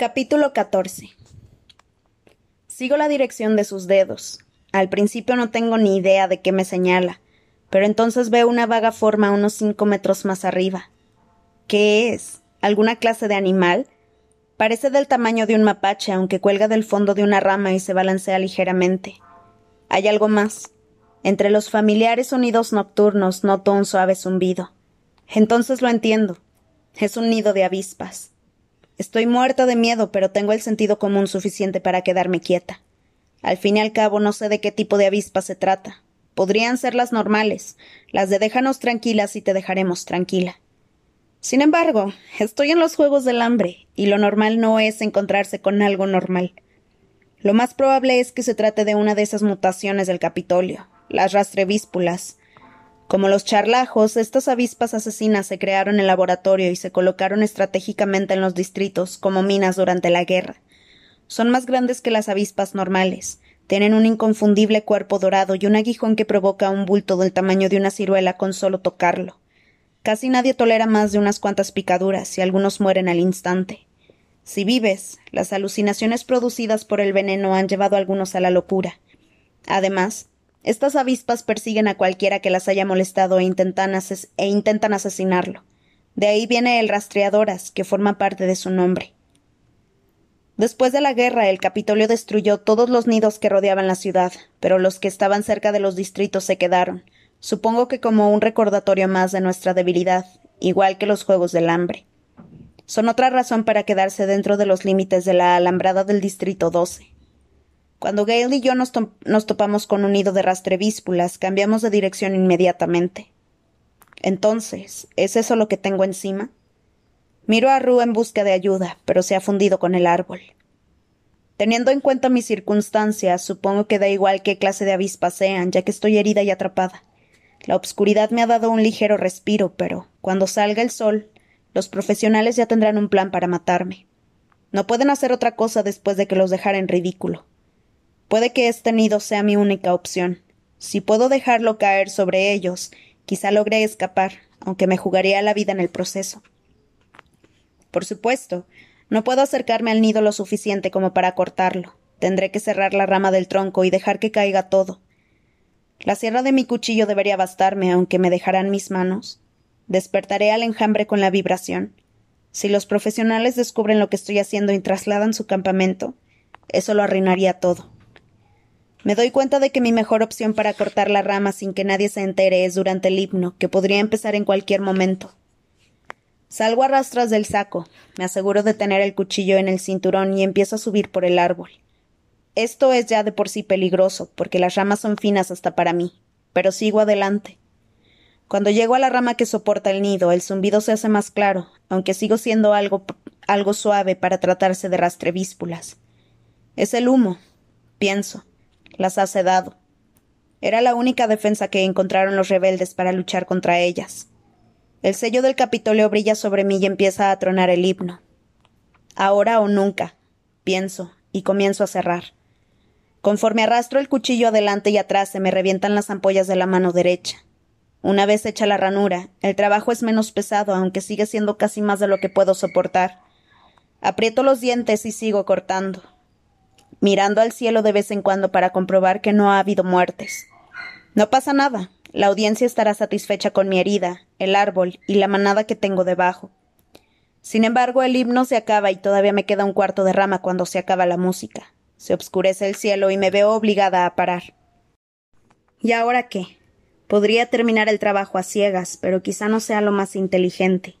Capítulo 14 Sigo la dirección de sus dedos. Al principio no tengo ni idea de qué me señala, pero entonces veo una vaga forma unos cinco metros más arriba. ¿Qué es? ¿Alguna clase de animal? Parece del tamaño de un mapache, aunque cuelga del fondo de una rama y se balancea ligeramente. Hay algo más. Entre los familiares sonidos nocturnos noto un suave zumbido. Entonces lo entiendo. Es un nido de avispas. Estoy muerta de miedo, pero tengo el sentido común suficiente para quedarme quieta. Al fin y al cabo no sé de qué tipo de avispas se trata. Podrían ser las normales, las de déjanos tranquilas y te dejaremos tranquila. Sin embargo, estoy en los juegos del hambre, y lo normal no es encontrarse con algo normal. Lo más probable es que se trate de una de esas mutaciones del Capitolio, las rastrevíspulas, como los charlajos, estas avispas asesinas se crearon en laboratorio y se colocaron estratégicamente en los distritos como minas durante la guerra. Son más grandes que las avispas normales, tienen un inconfundible cuerpo dorado y un aguijón que provoca un bulto del tamaño de una ciruela con solo tocarlo. Casi nadie tolera más de unas cuantas picaduras y algunos mueren al instante. Si vives, las alucinaciones producidas por el veneno han llevado a algunos a la locura. Además, estas avispas persiguen a cualquiera que las haya molestado e intentan, e intentan asesinarlo. De ahí viene el rastreadoras, que forma parte de su nombre. Después de la guerra, el Capitolio destruyó todos los nidos que rodeaban la ciudad, pero los que estaban cerca de los distritos se quedaron, supongo que como un recordatorio más de nuestra debilidad, igual que los Juegos del Hambre. Son otra razón para quedarse dentro de los límites de la alambrada del Distrito 12. Cuando Gale y yo nos, topamos con un nido de rastrevíspulas, cambiamos de dirección inmediatamente. Entonces, ¿es eso lo que tengo encima? Miro a Rue en busca de ayuda, pero se ha fundido con el árbol. Teniendo en cuenta mis circunstancias, supongo que da igual qué clase de avispas sean, ya que estoy herida y atrapada. La obscuridad me ha dado un ligero respiro, pero cuando salga el sol, los profesionales ya tendrán un plan para matarme. No pueden hacer otra cosa después de que los dejara en ridículo. Puede que este nido sea mi única opción. Si puedo dejarlo caer sobre ellos, quizá logre escapar, aunque me jugaría la vida en el proceso. Por supuesto, no puedo acercarme al nido lo suficiente como para cortarlo. Tendré que cerrar la rama del tronco y dejar que caiga todo. La sierra de mi cuchillo debería bastarme, aunque me dejarán mis manos. Despertaré al enjambre con la vibración. Si los profesionales descubren lo que estoy haciendo y trasladan su campamento, eso lo arruinaría todo. Me doy cuenta de que mi mejor opción para cortar la rama sin que nadie se entere es durante el himno, que podría empezar en cualquier momento. Salgo a rastras del saco, me aseguro de tener el cuchillo en el cinturón y empiezo a subir por el árbol. Esto es ya de por sí peligroso, porque las ramas son finas hasta para mí, pero sigo adelante. Cuando llego a la rama que soporta el nido, el zumbido se hace más claro, aunque sigo siendo algo, algo suave para tratarse de rastrevíspulas. Es el humo, pienso las ha sedado. Era la única defensa que encontraron los rebeldes para luchar contra ellas. El sello del Capitolio brilla sobre mí y empieza a tronar el himno. Ahora o nunca, pienso, y comienzo a cerrar. Conforme arrastro el cuchillo adelante y atrás, se me revientan las ampollas de la mano derecha. Una vez hecha la ranura, el trabajo es menos pesado, aunque sigue siendo casi más de lo que puedo soportar. Aprieto los dientes y sigo cortando mirando al cielo de vez en cuando para comprobar que no ha habido muertes. No pasa nada. La audiencia estará satisfecha con mi herida, el árbol y la manada que tengo debajo. Sin embargo, el himno se acaba y todavía me queda un cuarto de rama cuando se acaba la música. Se obscurece el cielo y me veo obligada a parar. ¿Y ahora qué? Podría terminar el trabajo a ciegas, pero quizá no sea lo más inteligente.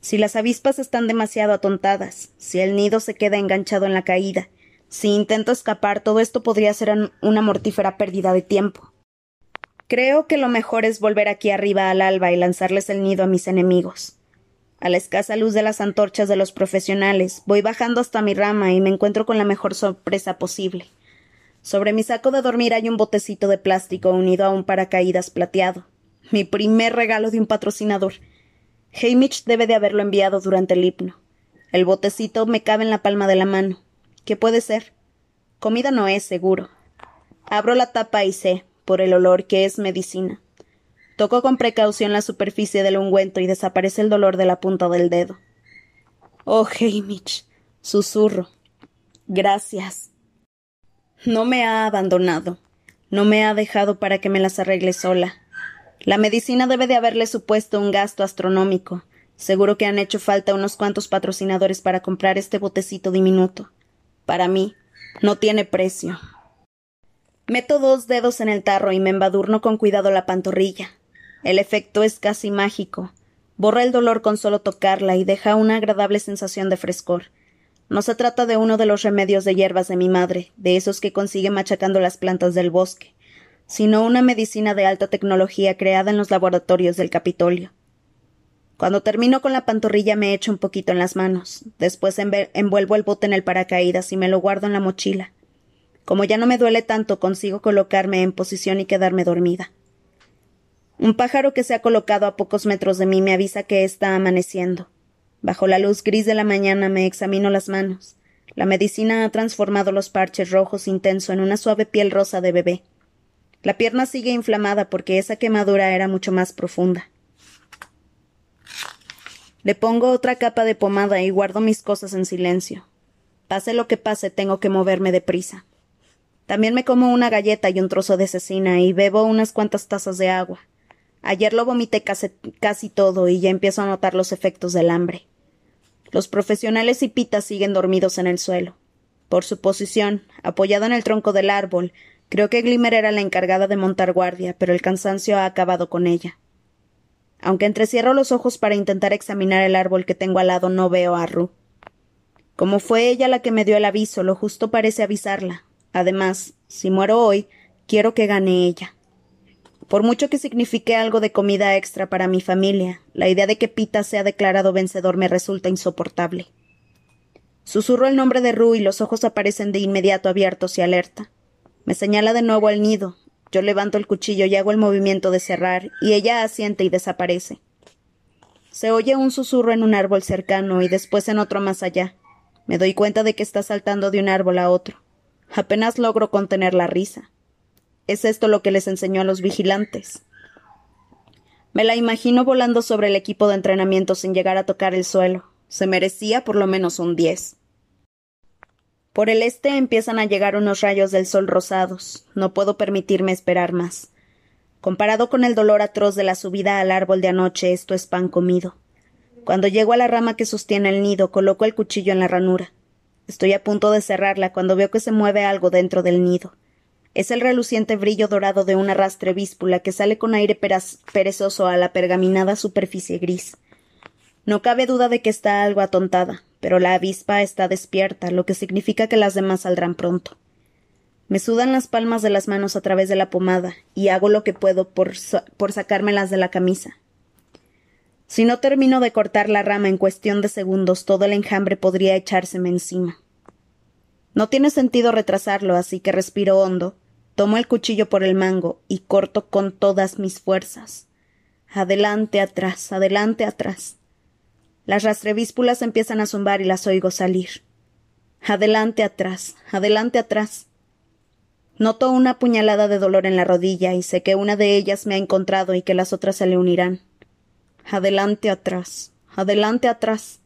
Si las avispas están demasiado atontadas, si el nido se queda enganchado en la caída, si intento escapar, todo esto podría ser una mortífera pérdida de tiempo. Creo que lo mejor es volver aquí arriba al alba y lanzarles el nido a mis enemigos. A la escasa luz de las antorchas de los profesionales, voy bajando hasta mi rama y me encuentro con la mejor sorpresa posible. Sobre mi saco de dormir hay un botecito de plástico unido a un paracaídas plateado. Mi primer regalo de un patrocinador. Hamish debe de haberlo enviado durante el himno. El botecito me cabe en la palma de la mano. ¿Qué puede ser? Comida no es, seguro. Abro la tapa y sé, por el olor, que es medicina. Toco con precaución la superficie del ungüento y desaparece el dolor de la punta del dedo. Oh, Hamish, Susurro. Gracias. No me ha abandonado. No me ha dejado para que me las arregle sola. La medicina debe de haberle supuesto un gasto astronómico. Seguro que han hecho falta unos cuantos patrocinadores para comprar este botecito diminuto. Para mí, no tiene precio. Meto dos dedos en el tarro y me embadurno con cuidado la pantorrilla. El efecto es casi mágico. Borra el dolor con solo tocarla y deja una agradable sensación de frescor. No se trata de uno de los remedios de hierbas de mi madre, de esos que consigue machacando las plantas del bosque, sino una medicina de alta tecnología creada en los laboratorios del Capitolio. Cuando termino con la pantorrilla me echo un poquito en las manos, después envuelvo el bote en el paracaídas y me lo guardo en la mochila. Como ya no me duele tanto, consigo colocarme en posición y quedarme dormida. Un pájaro que se ha colocado a pocos metros de mí me avisa que está amaneciendo. Bajo la luz gris de la mañana me examino las manos. La medicina ha transformado los parches rojos intenso en una suave piel rosa de bebé. La pierna sigue inflamada porque esa quemadura era mucho más profunda. Le pongo otra capa de pomada y guardo mis cosas en silencio. Pase lo que pase, tengo que moverme deprisa. También me como una galleta y un trozo de cecina y bebo unas cuantas tazas de agua. Ayer lo vomité casi, todo y ya empiezo a notar los efectos del hambre. Los profesionales y pitas siguen dormidos en el suelo. Por su posición, apoyada en el tronco del árbol, creo que Glimmer era la encargada de montar guardia, pero el cansancio ha acabado con ella. Aunque entrecierro los ojos para intentar examinar el árbol que tengo al lado, no veo a Ru. Como fue ella la que me dio el aviso, lo justo parece avisarla. Además, si muero hoy, quiero que gane ella. Por mucho que signifique algo de comida extra para mi familia, la idea de que Pita sea declarado vencedor me resulta insoportable. Susurro el nombre de Ru y los ojos aparecen de inmediato abiertos y alerta. Me señala de nuevo al nido. Yo levanto el cuchillo y hago el movimiento de cerrar, y ella asiente y desaparece. Se oye un susurro en un árbol cercano y después en otro más allá. Me doy cuenta de que está saltando de un árbol a otro. Apenas logro contener la risa. ¿Es esto lo que les enseñó a los vigilantes? Me la imagino volando sobre el equipo de entrenamiento sin llegar a tocar el suelo. Se merecía por lo menos un diez. Por el este empiezan a llegar unos rayos del sol rosados. No puedo permitirme esperar más. Comparado con el dolor atroz de la subida al árbol de anoche, esto es pan comido. Cuando llego a la rama que sostiene el nido, coloco el cuchillo en la ranura. Estoy a punto de cerrarla cuando veo que se mueve algo dentro del nido. Es el reluciente brillo dorado de una víspula que sale con aire perezoso a la pergaminada superficie gris. No cabe duda de que está algo atontada, pero la avispa está despierta, lo que significa que las demás saldrán pronto. Me sudan las palmas de las manos a través de la pomada, y hago lo que puedo por, por sacármelas de la camisa. Si no termino de cortar la rama en cuestión de segundos, todo el enjambre podría echárseme encima. No tiene sentido retrasarlo, así que respiro hondo, Tomo el cuchillo por el mango y corto con todas mis fuerzas. Adelante, atrás, adelante, atrás. Las rastrevíspulas empiezan a zumbar y las oigo salir. Adelante, atrás, adelante, atrás. Noto una puñalada de dolor en la rodilla y sé que una de ellas me ha encontrado y que las otras se le unirán. Adelante, atrás, adelante, atrás.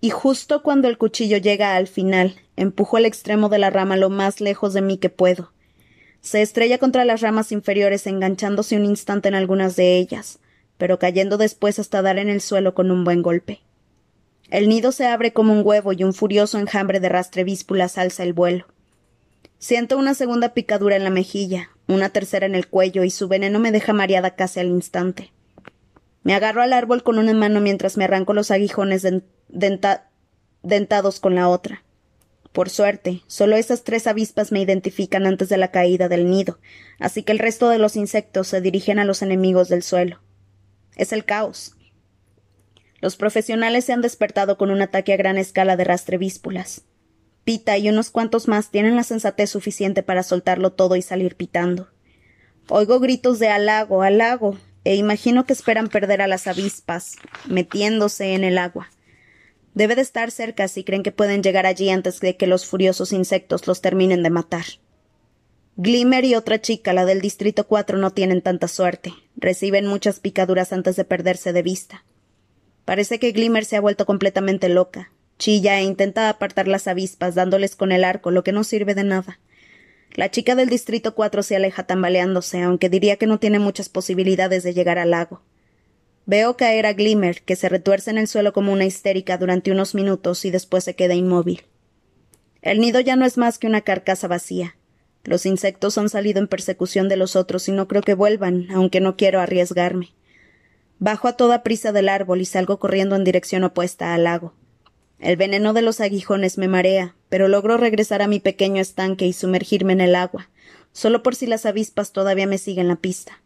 Y justo cuando el cuchillo llega al final, empujo el extremo de la rama lo más lejos de mí que puedo. Se estrella contra las ramas inferiores enganchándose un instante en algunas de ellas, pero cayendo después hasta dar en el suelo con un buen golpe. El nido se abre como un huevo y un furioso enjambre de rastrevíspulas alza el vuelo. Siento una segunda picadura en la mejilla, una tercera en el cuello y su veneno me deja mareada casi al instante. Me agarro al árbol con una mano mientras me arranco los aguijones dentados con la otra. Por suerte, solo esas tres avispas me identifican antes de la caída del nido, así que el resto de los insectos se dirigen a los enemigos del suelo. Es el caos. Los profesionales se han despertado con un ataque a gran escala de rastrevíspulas. Pita y unos cuantos más tienen la sensatez suficiente para soltarlo todo y salir pitando. Oigo gritos de halago, halago, e imagino que esperan perder a las avispas, metiéndose en el agua. Debe de estar cerca si creen que pueden llegar allí antes de que los furiosos insectos los terminen de matar. Glimmer y otra chica, la del Distrito 4, no tienen tanta suerte. Reciben muchas picaduras antes de perderse de vista. Parece que Glimmer se ha vuelto completamente loca. Chilla e intenta apartar las avispas, dándoles con el arco, lo que no sirve de nada. La chica del Distrito 4 se aleja tambaleándose, aunque diría que no tiene muchas posibilidades de llegar al lago. Veo caer a Glimmer, que se retuerce en el suelo como una histérica durante unos minutos y después se queda inmóvil. El nido ya no es más que una carcasa vacía. Los insectos han salido en persecución de los otros y no creo que vuelvan, aunque no quiero arriesgarme. Bajo a toda prisa del árbol y salgo corriendo en dirección opuesta al lago. El veneno de los aguijones me marea, pero logro regresar a mi pequeño estanque y sumergirme en el agua, solo por si las avispas todavía me siguen la pista.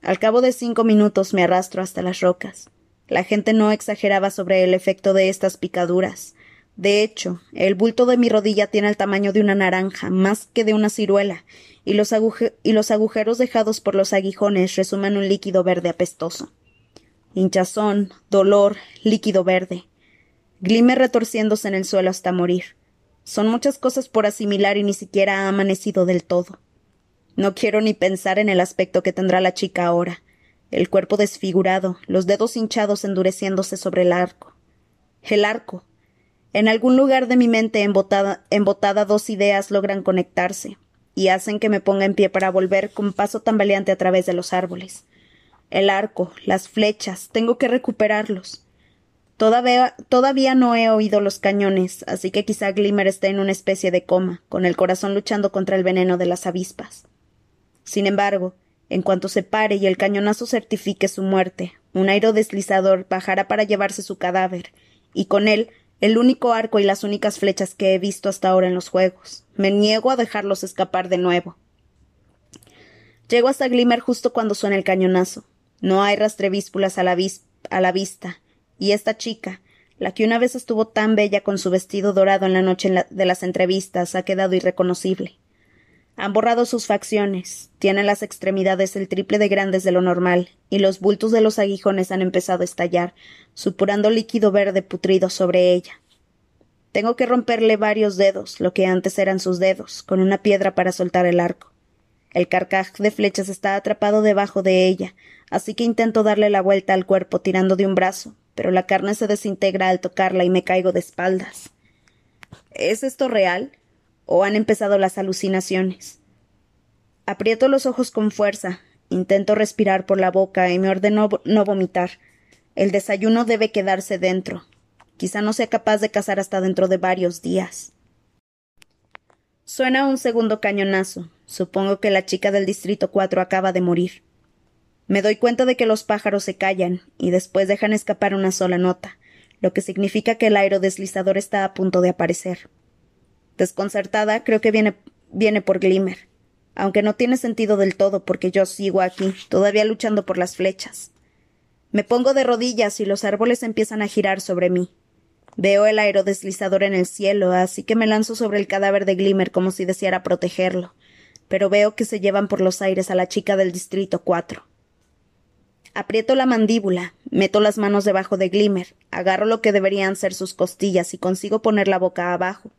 Al cabo de cinco minutos me arrastro hasta las rocas. La gente no exageraba sobre el efecto de estas picaduras. De hecho, el bulto de mi rodilla tiene el tamaño de una naranja, más que de una ciruela, y los, agujeros dejados por los aguijones resumen un líquido verde apestoso. Hinchazón, dolor, líquido verde. Glimmer retorciéndose en el suelo hasta morir. Son muchas cosas por asimilar y ni siquiera ha amanecido del todo. No quiero ni pensar en el aspecto que tendrá la chica ahora. El cuerpo desfigurado, los dedos hinchados endureciéndose sobre el arco. El arco. En algún lugar de mi mente embotada, embotada dos ideas logran conectarse y hacen que me ponga en pie para volver con paso tambaleante a través de los árboles. El arco, las flechas, tengo que recuperarlos. Todavía, todavía no he oído los cañones, así que quizá Glimmer esté en una especie de coma, con el corazón luchando contra el veneno de las avispas. Sin embargo, en cuanto se pare y el cañonazo certifique su muerte, un aerodeslizador bajará para llevarse su cadáver, y con él el único arco y las únicas flechas que he visto hasta ahora en los juegos. Me niego a dejarlos escapar de nuevo. Llego hasta Glimmer justo cuando suena el cañonazo. No hay rastrevíspulas a la, a la vista, y esta chica, la que una vez estuvo tan bella con su vestido dorado en la noche de las entrevistas, ha quedado irreconocible. Han borrado sus facciones, tiene las extremidades el triple de grandes de lo normal, y los bultos de los aguijones han empezado a estallar, supurando líquido verde putrido sobre ella. Tengo que romperle varios dedos, lo que antes eran sus dedos, con una piedra para soltar el arco. El carcaj de flechas está atrapado debajo de ella, así que intento darle la vuelta al cuerpo tirando de un brazo, pero la carne se desintegra al tocarla y me caigo de espaldas. ¿Es esto real? ¿O han empezado las alucinaciones? Aprieto los ojos con fuerza, intento respirar por la boca y me ordeno no vomitar. El desayuno debe quedarse dentro. Quizá no sea capaz de cazar hasta dentro de varios días. Suena un segundo cañonazo. Supongo que la chica del Distrito 4 acaba de morir. Me doy cuenta de que los pájaros se callan y después dejan escapar una sola nota, lo que significa que el aerodeslizador está a punto de aparecer. Desconcertada, creo que viene, viene por Glimmer, aunque no tiene sentido del todo porque yo sigo aquí, todavía luchando por las flechas. Me pongo de rodillas y los árboles empiezan a girar sobre mí. Veo el aerodeslizador en el cielo, así que me lanzo sobre el cadáver de Glimmer como si deseara protegerlo, pero veo que se llevan por los aires a la chica del Distrito 4. Aprieto la mandíbula, meto las manos debajo de Glimmer, agarro lo que deberían ser sus costillas y consigo poner la boca abajo.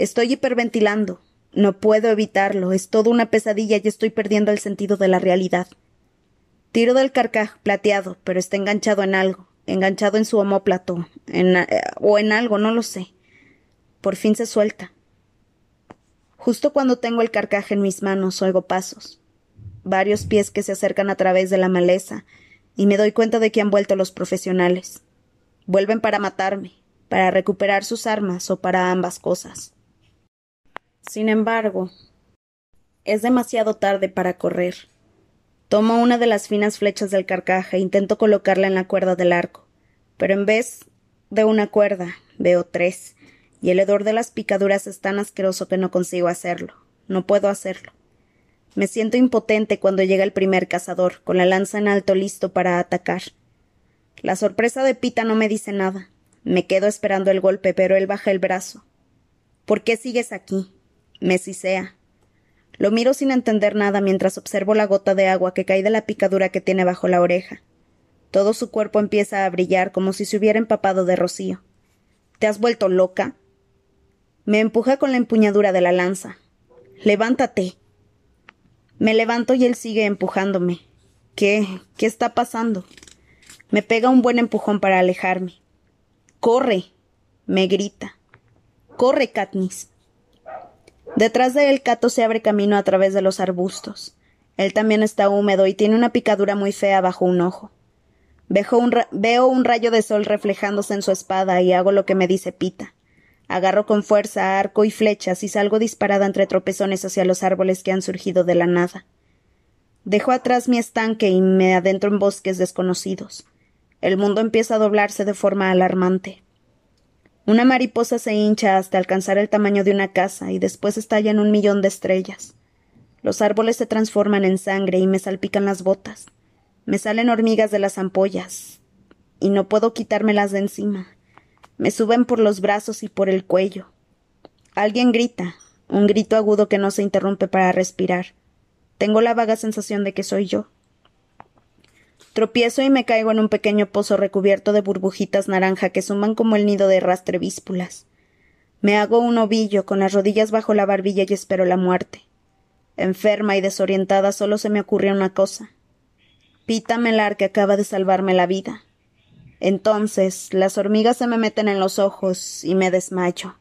Estoy hiperventilando. No puedo evitarlo. Es toda una pesadilla y estoy perdiendo el sentido de la realidad. Tiro del carcaj plateado, pero está enganchado en algo, enganchado en su homóplato, en, eh, o en algo, no lo sé. Por fin se suelta. Justo cuando tengo el carcaj en mis manos, oigo pasos varios pies que se acercan a través de la maleza, y me doy cuenta de que han vuelto los profesionales. Vuelven para matarme, para recuperar sus armas o para ambas cosas. Sin embargo, es demasiado tarde para correr. Tomo una de las finas flechas del carcaje e intento colocarla en la cuerda del arco, pero en vez de una cuerda veo tres, y el hedor de las picaduras es tan asqueroso que no consigo hacerlo. No puedo hacerlo. Me siento impotente cuando llega el primer cazador, con la lanza en alto listo para atacar. La sorpresa de Pita no me dice nada. Me quedo esperando el golpe, pero él baja el brazo. ¿Por qué sigues aquí? Me sisea. Lo miro sin entender nada mientras observo la gota de agua que cae de la picadura que tiene bajo la oreja. Todo su cuerpo empieza a brillar como si se hubiera empapado de rocío. ¿Te has vuelto loca? Me empuja con la empuñadura de la lanza. Levántate. Me levanto y él sigue empujándome. ¿Qué? ¿Qué está pasando? Me pega un buen empujón para alejarme. ¡Corre! Me grita. Corre, Katniss. Detrás de él, Cato se abre camino a través de los arbustos. Él también está húmedo y tiene una picadura muy fea bajo un ojo. veo un rayo de sol reflejándose en su espada y hago lo que me dice Pita. Agarro con fuerza arco y flechas y salgo disparada entre tropezones hacia los árboles que han surgido de la nada. Dejo atrás mi estanque y me adentro en bosques desconocidos. El mundo empieza a doblarse de forma alarmante. Una mariposa se hincha hasta alcanzar el tamaño de una casa y después estalla en un millón de estrellas. Los árboles se transforman en sangre y me salpican las botas. Me salen hormigas de las ampollas y no puedo quitármelas de encima. Me suben por los brazos y por el cuello. Alguien grita, un grito agudo que no se interrumpe para respirar. Tengo la vaga sensación de que soy yo. Tropiezo y me caigo en un pequeño pozo recubierto de burbujitas naranja que suman como el nido de rastrevíspulas. Me hago un ovillo con las rodillas bajo la barbilla y espero la muerte. Enferma y desorientada solo se me ocurre una cosa. Pita Melar que acaba de salvarme la vida. Entonces las hormigas se me meten en los ojos y me desmayo.